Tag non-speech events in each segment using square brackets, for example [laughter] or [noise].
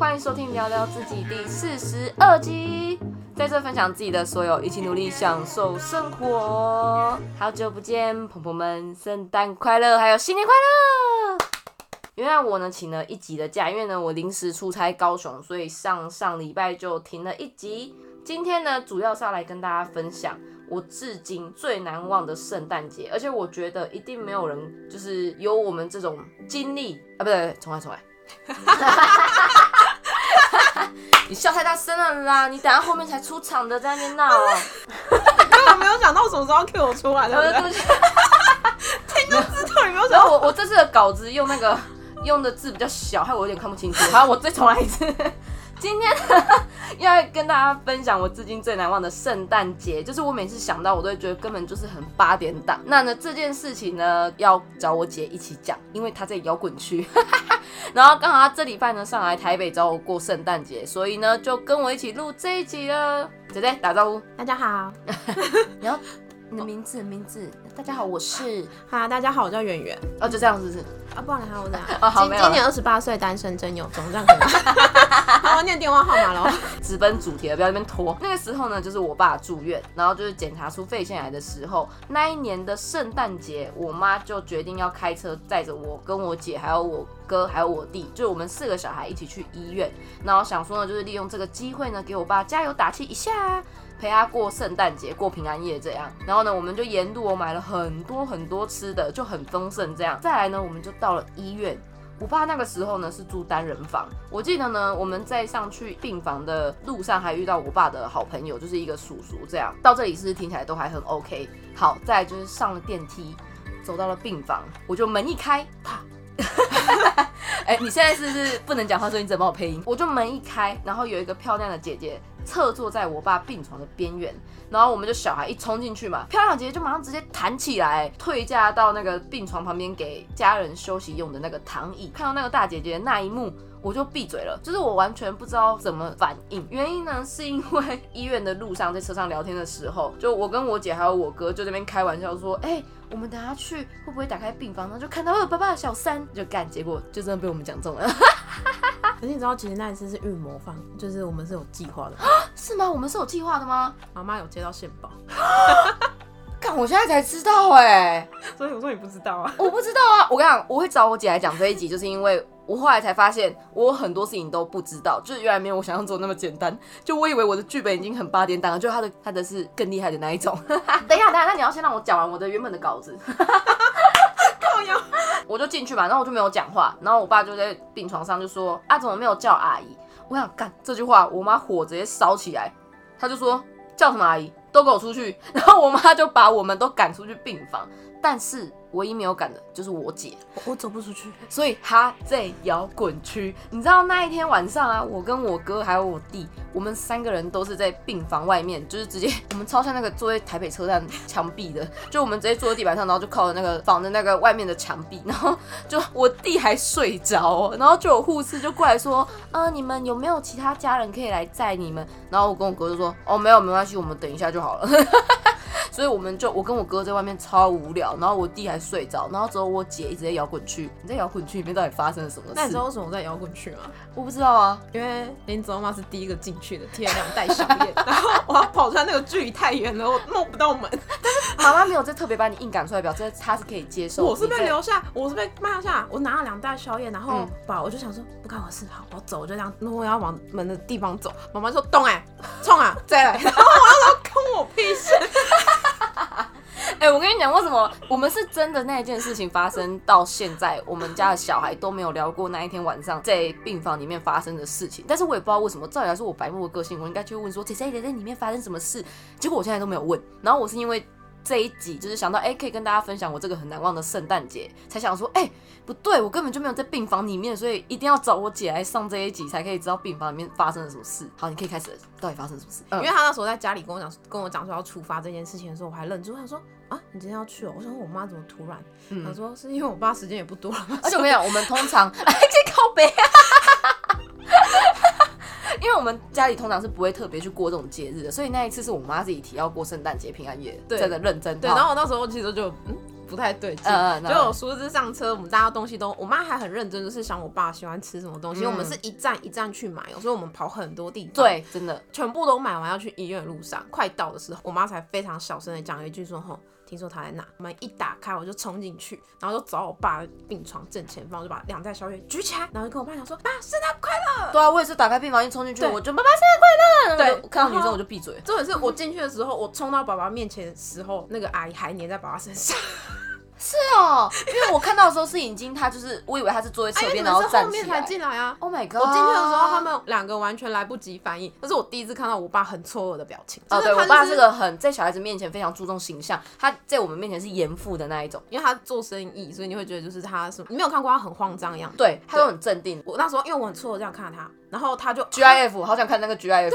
欢迎收听聊聊自己第四十二集，在这分享自己的所有，一起努力享受生活。好久不见，朋友们，圣诞快乐，还有新年快乐！原来我呢请了一集的假，因为呢我临时出差高雄，所以上上礼拜就停了一集。今天呢主要是要来跟大家分享我至今最难忘的圣诞节，而且我觉得一定没有人就是有我们这种经历啊，不对，重来重来。[laughs] [laughs] 你笑太大声了啦！你等下后面才出场的，在那边闹。根本没有想到什么时候 Q 我出来，对不对？对听就知道你没有想然到。后我我这次的稿子用那个用的字比较小，害我有点看不清楚。好，我再重来一次。今天要跟大家分享我至今最难忘的圣诞节，就是我每次想到，我都会觉得根本就是很八点档。那呢这件事情呢，要找我姐一起讲，因为她在摇滚区。[laughs] 然后刚好她这礼拜呢上来台北找我过圣诞节，所以呢就跟我一起录这一集了。姐姐打招呼，大家好，[laughs] 你要你的名字名字。大家好，我是哈，大家好，我叫圆圆哦，就这样是不是？啊，不然还有我这样。哦好没有今今年二十八岁，单身真有种，这样 [laughs] 吗？好，念电话号码喽。[laughs] 直奔主题了，不要那边拖。那个时候呢，就是我爸住院，然后就是检查出肺腺癌的时候，那一年的圣诞节，我妈就决定要开车载着我跟我姐，还有我哥，还有我弟，就我们四个小孩一起去医院。然后想说呢，就是利用这个机会呢，给我爸加油打气一下。陪他过圣诞节、过平安夜这样，然后呢，我们就沿路我买了很多很多吃的，就很丰盛这样。再来呢，我们就到了医院，我爸那个时候呢是住单人房，我记得呢我们在上去病房的路上还遇到我爸的好朋友，就是一个叔叔这样。到这里是不是听起来都还很 OK？好，再来就是上了电梯，走到了病房，我就门一开，啪。[laughs] 哎、你现在是不是不能讲话，所以你只能帮我配音？我就门一开，然后有一个漂亮的姐姐侧坐在我爸病床的边缘，然后我们就小孩一冲进去嘛，漂亮姐姐就马上直接弹起来，退嫁到那个病床旁边给家人休息用的那个躺椅。看到那个大姐姐的那一幕，我就闭嘴了，就是我完全不知道怎么反应。原因呢，是因为医院的路上在车上聊天的时候，就我跟我姐还有我哥就这边开玩笑说，哎、我们等下去会不会打开病房，然后就看到呃爸爸的小三就干，结果就真的被我们讲中了，[laughs] 可是你知道，其实那一次是预谋放，就是我们是有计划的。是吗？我们是有计划的吗？妈妈有接到线报，看，我现在才知道哎、[laughs] 所以我说你不知道啊。我不知道啊，我跟你讲，我会找我姐来讲这一集，就是因为我后来才发现，我有很多事情都不知道，就是原来没有我想象中那么简单。就我以为我的剧本已经很八点档了，就他的他的是更厉害的那一种。[laughs] 等一下，等一下，那你要先让我讲完我的原本的稿子。我就进去嘛，然后我就没有讲话，然后我爸就在病床上就说啊，怎么没有叫阿姨？我想干这句话，我妈火直接烧起来，她就说叫什么阿姨，都给我出去。[laughs] 然后我妈就把我们都赶出去病房，但是唯一没有赶的就是我姐。我走不出去。所以她在摇滚区。你知道那一天晚上啊，我跟我哥还有我弟，我们三个人都是在病房外面，就是直接我们超像那个坐在台北车站墙壁的，就我们直接坐在地板上，然后就靠着那个房的那个外面的墙壁，然后就我弟还睡着哦，然后就有护士就过来说，呃，你们有没有其他家人可以来载你们？然后我跟我哥就说，哦，没有，没关系，我们等一下就好了。所以我们就我跟我哥在外面超无聊，然后我弟还睡着，然后只有我姐一直在摇滚区。你在摇滚区里面到底发生了什么事？那你知道为什么我在摇滚区吗？我不知道啊。因为林子妈是第一个进去的，贴了两袋小叶，然后我要跑出来，那个距离太远了，我弄不到门。妈妈没有在特别把你硬赶出来，表示她是可以接受。我是被留下，我是被骂下，我拿了两袋宵夜，然后嗯把我就想说不干我事，好，我走，我就这样，那我要往门的地方走。妈妈说动哎、冲啊，[laughs] 再来，然后我要说关我屁事。哎、我跟你讲，为什么我们是真的那一件事情发生到现在，我们家的小孩都没有聊过那一天晚上在病房里面发生的事情。但是我也不知道为什么，照理来说我白目的个性，我应该去问说姐姐姐在里面发生什么事，结果我现在都没有问。然后我是因为。这一集就是想到，哎、可以跟大家分享我这个很难忘的圣诞节，才想说，哎、不对，我根本就没有在病房里面，所以一定要找我姐来上这一集，才可以知道病房里面发生了什么事。好，你可以开始了，到底发生什么事？嗯因为他那时候在家里跟我讲，跟我讲说要出发这件事情的时候，我还愣住，我想说啊，你今天要去哦？我想说我妈怎么突然？嗯他说是因为我爸时间也不多了嘛，而且我跟你讲，我们通常 [laughs] 哎，这靠背啊，[laughs] 因为我们家里通常是不会特别去过这种节日的，所以那一次是我妈自己提要过圣诞节、平安夜，真的认真。对，然后我那时候其实就嗯，不太对劲。嗯嗯结果我殊不知上车，我们大家东西都，我妈还很认真，就是想我爸喜欢吃什么东西。嗯我们是一站一站去买哦，所以我们跑很多地方。，对，真的，全部都买完要去医院的路上，快到的时候，我妈才非常小声的讲了一句说：“吼，听说他在那？”门一打开，我就冲进去，然后就找我爸的病床正前方，我就把两袋宵夜举起来，然后就跟我爸讲说：“爸，圣诞快乐对啊，我也是打开病房一冲进去，对我就爸爸生日快乐，对看到女生我就闭嘴！”。重点是我进去的时候，我冲到爸爸面前的时候，那个阿姨还黏在爸爸身上。是哦，因为我看到的时候是已经他就是，我以为他是坐在哎，侧边，然后站起面才来。进来啊！Oh my god！我进去的时候，他们两个完全来不及反应，这是我第一次看到我爸很错愕的表情。哦，对我爸是个很在小孩子面前非常注重形象，他在我们面前是严父的那一种，因为他做生意，所以你会觉得就是他是你没有看过他很慌张的样子。对他都很镇定。我那时候因为我很错愕这样看着他，然后他就 GIF 好想看那个 GIF，[laughs]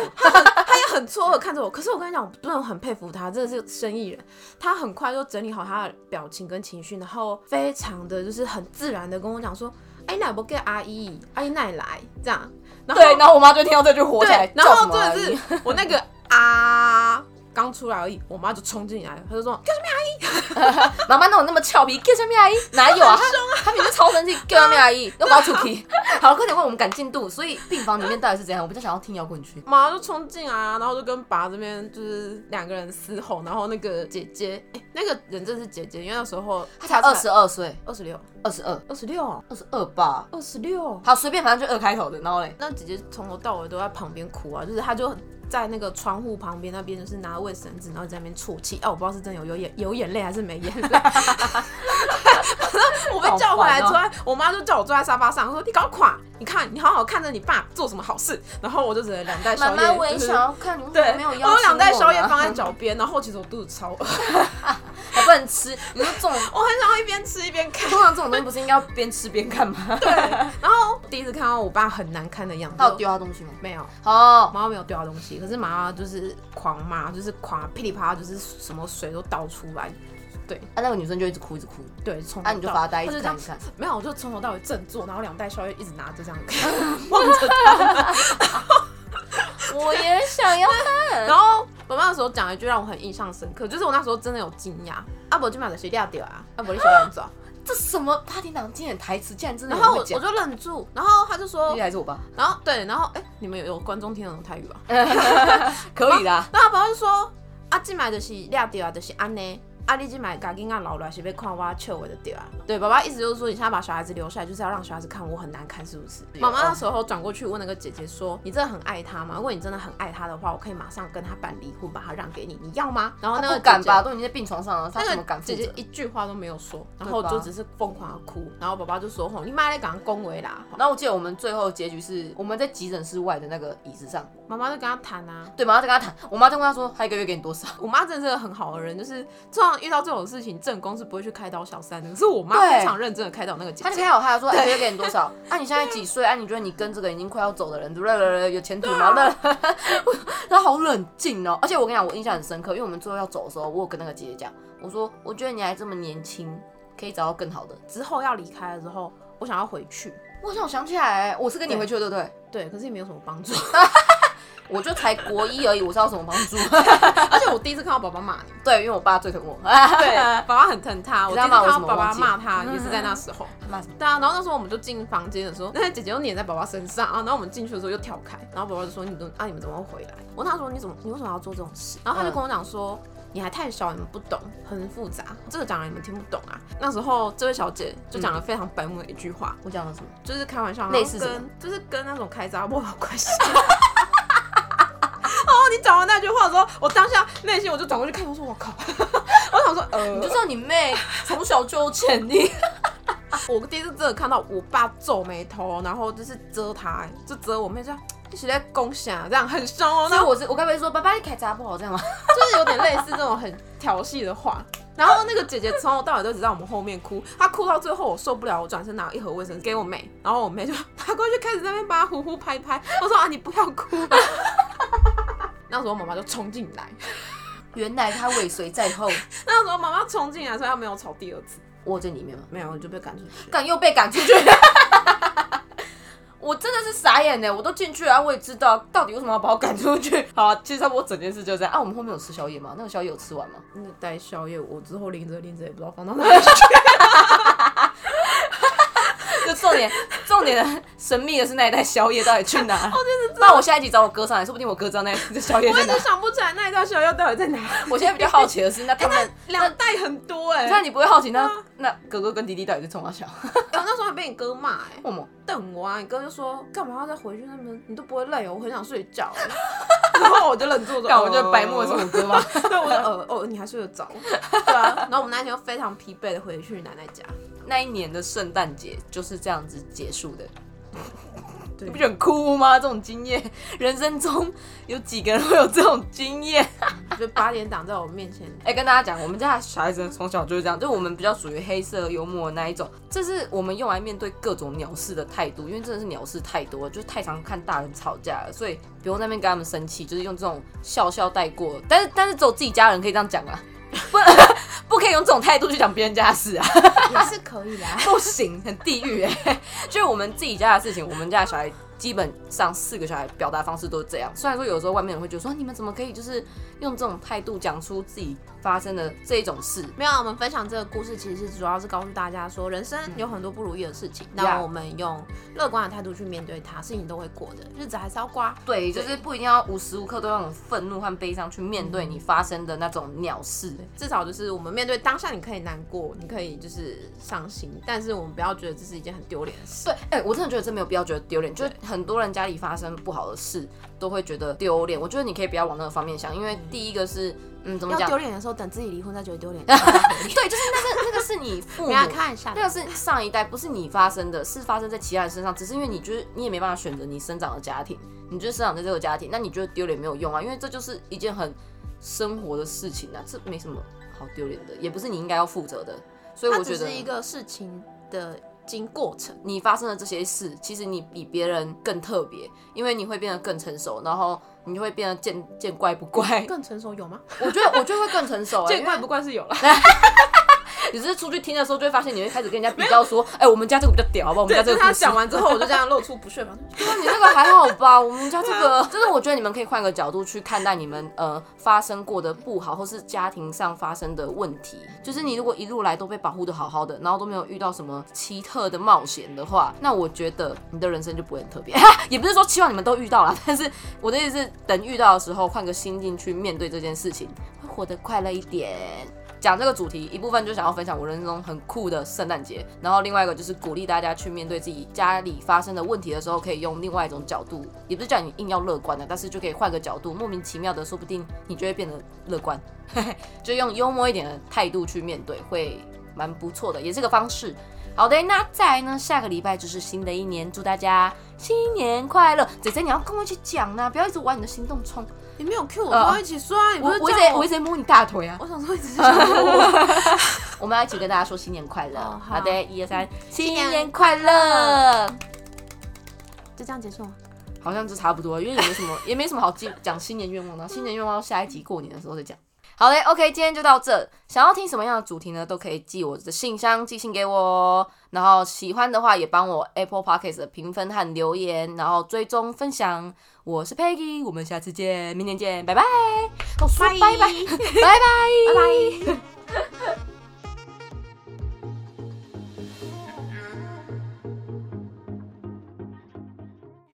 很错愕看着我。可是我跟你讲，我真的很佩服他，真的是生意人。他很快就整理好他的表情跟情绪，然后非常的就是很自然的跟我讲说：“哎，那不给阿姨，阿姨奶来这样。”然后对，然后我妈就听到这句火起来，然后真的是我那个啊刚出来而已，我妈就冲进来，她就说：“叫什么阿姨 [laughs] 妈妈哪有那么俏皮？叫什么阿姨？哪有啊？[laughs] 他明明超生气，叫什么阿姨？要把我出去。好，快点问我们赶进度。所以病房里面到底是怎样？我比较想要听摇滚区。妈就冲进来啊，然后就跟爸这边就是两个人嘶吼，然后那个姐姐，哎、那个人真的是姐姐，因为那时候她才二十二岁，二十六，二十二，二十六，二十二吧。二十六。好，随便，反正就二开头的。然后嘞，那姐姐从头到尾都在旁边哭啊，就是她就在那个窗户旁边那边，就是拿卫生纸，然后在那边啜泣。哦、我不知道是真的有有眼有眼泪还是没眼泪。[laughs] 我被叫回来好坐在，我妈就叫我坐在沙发上，说你搞垮，你看你好好看着你爸做什么好事。然后我就只能两袋宵夜，妈妈，我也就是想要看，对，么没有邀请我有两袋宵夜放在脚边，然后其实我肚子超饿，[laughs] 吃。你说这种，[laughs] 我很想要一边吃一边看。通常这种东西不是应该要边吃边看吗？对，然后第一次看到我爸很难看的样子，他有丢他东西吗？没有？哦，妈妈没有掉东西，可是妈妈就是狂骂，就是狂噼里啪啦，就是什么水都倒出来。啊，那个女生就一直哭，一直哭。对，从啊，头到你就发呆，一她就这样直看，一看。没有，我就从头到尾振作，然后两袋宵夜一直拿着这样看，[laughs] 望着他。时候讲了一句让我很印象深刻，就是我那时候真的有惊讶，阿伯就买的谁掉掉啊？阿伯你喜欢走？这什么帕丁党经典台词，竟然真的然后我？就忍住，然后他就说还是我爸，然后对，然后哎，你们有有观众听得懂台语吧？[laughs] 可以的。那他爸爸就说，阿进买的是掉掉啊，就是安尼。啊，你今买家囡仔老了是要看我笑话的对啊。对，爸爸意思就是说，你现在把小孩子留下来，就是要让小孩子看我很难看，是不是？妈妈那时候转过去问那个姐姐说：“你真的很爱他吗？如果你真的很爱他的话，我可以马上跟他办离婚，把他让给你，你要吗？”然后那个敢吧？都已经在病床上了，他怎么敢姐姐？一句话都没有说，然后就只是疯狂的哭。然后爸爸就说：“吼，你妈在讲恭维啦。然后我记得我们最后结局是我们在急诊室外的那个椅子上，”妈妈就跟他谈啊。对，妈妈在跟他谈，我妈在问他说，他一个月给你多少？我妈真的是个很好的人，就是通常遇到这种事情，正宫是不会去开导小三的，可是我妈非常认真的开导那个姐姐。她就开导她说，哎，一个月给你多少？啊，你现在几岁？啊，你觉得你跟这个已经快要走的人，对不对？有前途吗？对，[laughs] 他好冷静哦。而且我跟你讲，我印象很深刻，因为我们最后要走的时候，我有跟那个姐姐讲，我说，我觉得你还这么年轻，可以找到更好的。之后要离开了之后，我想要回去，我想我想起来，我是跟你回去的，对不对？对，可是也没有什么帮助。[laughs] 我就才国一而已，我知道什么帮助？[laughs] 而且我第一次看到爸爸骂你，对，因为我爸最疼我。对，爸爸很疼他。[laughs] 我第一次看到爸爸骂他，也是在那时候。[laughs] 骂什么？对啊，然后那时候我们就进房间的时候，那个姐姐又黏在爸爸身上啊，然后我们进去的时候又跳开，然后爸爸就说：“你怎么啊？你们怎么会回来？”我问他说：“你怎么？你为什么要做这种事？”然后他就跟我讲说：“你还太小，你们不懂，很复杂，这个讲了你们听不懂啊。”那时候这位小姐就讲了非常白目的一句话，我讲了什么？就是开玩笑，类似跟就是跟那种开闸波有关系。哦，你讲完那句话之后，我当下内心我就转过去看，我说我靠，[laughs] 我想说呃，你就知道你妹从小就有潜力。[laughs] 我第一次真的看到我爸皱眉头，然后就是遮他、欸就遮我妹这样，一起在攻下，这样很凶哦。所以然后我是我该不会说爸爸你开闸不好这样吗？就是有点类似这种很调戏的话。然后那个姐姐从头到尾都只在我们后面哭，她哭到最后我受不了，我转身拿一盒卫生纸给我妹，然后我妹就拿过去开始在那边把她呼呼拍拍。我说啊，你不要哭。那时候妈妈就冲进来，[laughs] 原来他尾随在后，[laughs] 那时候妈妈冲进来，所以她没有吵第二次，窝在里面吗？没有就被赶出去。敢又被赶出去。[laughs] 我真的是傻眼呢，我都进去了，我也知道到底为什么要把我赶出去。好啊，其实差不多整件事就这样啊。我们后面有吃宵夜吗？那个宵夜有吃完吗？那带宵夜，我之后拎着拎着也不知道放到哪里去。就重点，[laughs] 重点的神秘的是那一袋宵夜到底去哪？哦，真的。那我下一集找我哥上来，说不定我哥知道那这宵夜在哪。我一直想不起来那一袋宵夜到底在哪。我现在比较好奇的是，那他们两袋很多哎。那你不会好奇那那哥哥跟弟弟到底是冲哪小？[laughs] 我那时候还被你哥骂哎，为什么？等我啊！你哥就说干嘛要再回去？那边你都不会累哦，我很想睡觉。[laughs] 然后我就忍住了。我觉得白目的是我哥吗？对，我说呃哦，你还睡得着？对啊。然后我们那天又非常疲惫的回去奶奶家。那一年的圣诞节就是这样子结束的，你不觉得很哭吗？这种经验，人生中有几个人会有这种经验？[laughs] 就八点档在我面前。[laughs] 哎，跟大家讲，我们家小孩子从小就是这样，就我们比较属于黑色幽默的那一种，这是我们用来面对各种鸟事的态度，因为真的是鸟事太多，就太常看大人吵架了，所以不用那边跟他们生气，就是用这种笑笑带过。但是，但是只有自己家人可以这样讲啊。不，不可以用这种态度去讲别人家的事啊！也是可以的，[laughs] 不行，很地狱哎！[laughs] 就是我们自己家的事情，我们家的小孩。基本上四个小孩表达方式都是这样。虽然说有时候外面人会觉得说你们怎么可以就是用这种态度讲出自己发生的这一种事。没有，我们分享这个故事其实是主要是告诉大家说，人生有很多不如意的事情，那我们用乐观的态度去面对它，事情都会过的，日子还是要过。对，就是不一定要无时无刻都用愤怒和悲伤去面对你发生的那种鸟事。至少就是我们面对当下，你可以难过，你可以就是伤心，但是我们不要觉得这是一件很丢脸的事。对，哎，我真的觉得这没有必要觉得丢脸，就。很多人家里发生不好的事，都会觉得丢脸。我觉得你可以不要往那个方面想，因为第一个是，嗯，怎么讲？丢脸的时候，等自己离婚再觉得丢脸。[laughs] 对，就是那个那个是你父母看一下，那个是上一代，不是你发生的，是发生在其他人身上。只是因为你觉得你也没办法选择你生长的家庭，你就生长在这个家庭，那你觉得丢脸没有用啊？因为这就是一件很生活的事情啊，这没什么好丢脸的，也不是你应该要负责的。所以我觉得是一个事情的。经过程，你发生的这些事，其实你比别人更特别，因为你会变得更成熟，然后你会变得见见怪不怪。更成熟有吗？我觉得，我觉得会更成熟。[laughs] 见怪不怪是有了。只是出去听的时候，就会发现你会开始跟人家比较说，哎，我们家这个比较屌，好不好？我们家这个。他讲完之后，我就这样露出不屑嘛。[laughs] 对啊，你那个还好吧？我们家这个，就是我觉得你们可以换个角度去看待你们呃发生过的不好，或是家庭上发生的问题。就是你如果一路来都被保护的好好的，然后都没有遇到什么奇特的冒险的话，那我觉得你的人生就不会很特别。[laughs] 也不是说期望你们都遇到了，[laughs] 但是我的意思是，等遇到的时候，换个心境去面对这件事情，会活得快乐一点。讲这个主题一部分就想要分享我人生中很酷的圣诞节，然后另外一个就是鼓励大家去面对自己家里发生的问题的时候，可以用另外一种角度，也不是叫你硬要乐观的，但是就可以换个角度，莫名其妙的，说不定你就会变得乐观，[laughs] 就用幽默一点的态度去面对，会蛮不错的，也是个方式。好的，那再来呢，下个礼拜就是新的一年，祝大家新年快乐。姐姐你要跟我一起讲呢，不要一直玩你的行动冲。你没有 Q 我，我一起刷。我我一直我一直摸你大腿啊！我想说一直想摸。[laughs] 我们要一起跟大家说新年快乐。好的，一二三，新年快乐！就这样结束吗？好像就差不多，因为也没什么，[laughs] 也没什么好讲讲新年愿望的。新年愿望下一集过年的时候再讲。好嘞，OK，今天就到这。想要听什么样的主题呢？都可以寄我的信箱寄信给我。然后喜欢的话，也帮我 Apple Podcast 的评分和留言，然后追踪分享。我是 Peggy，我们下次见，明天见，拜拜。拜拜拜拜拜拜拜。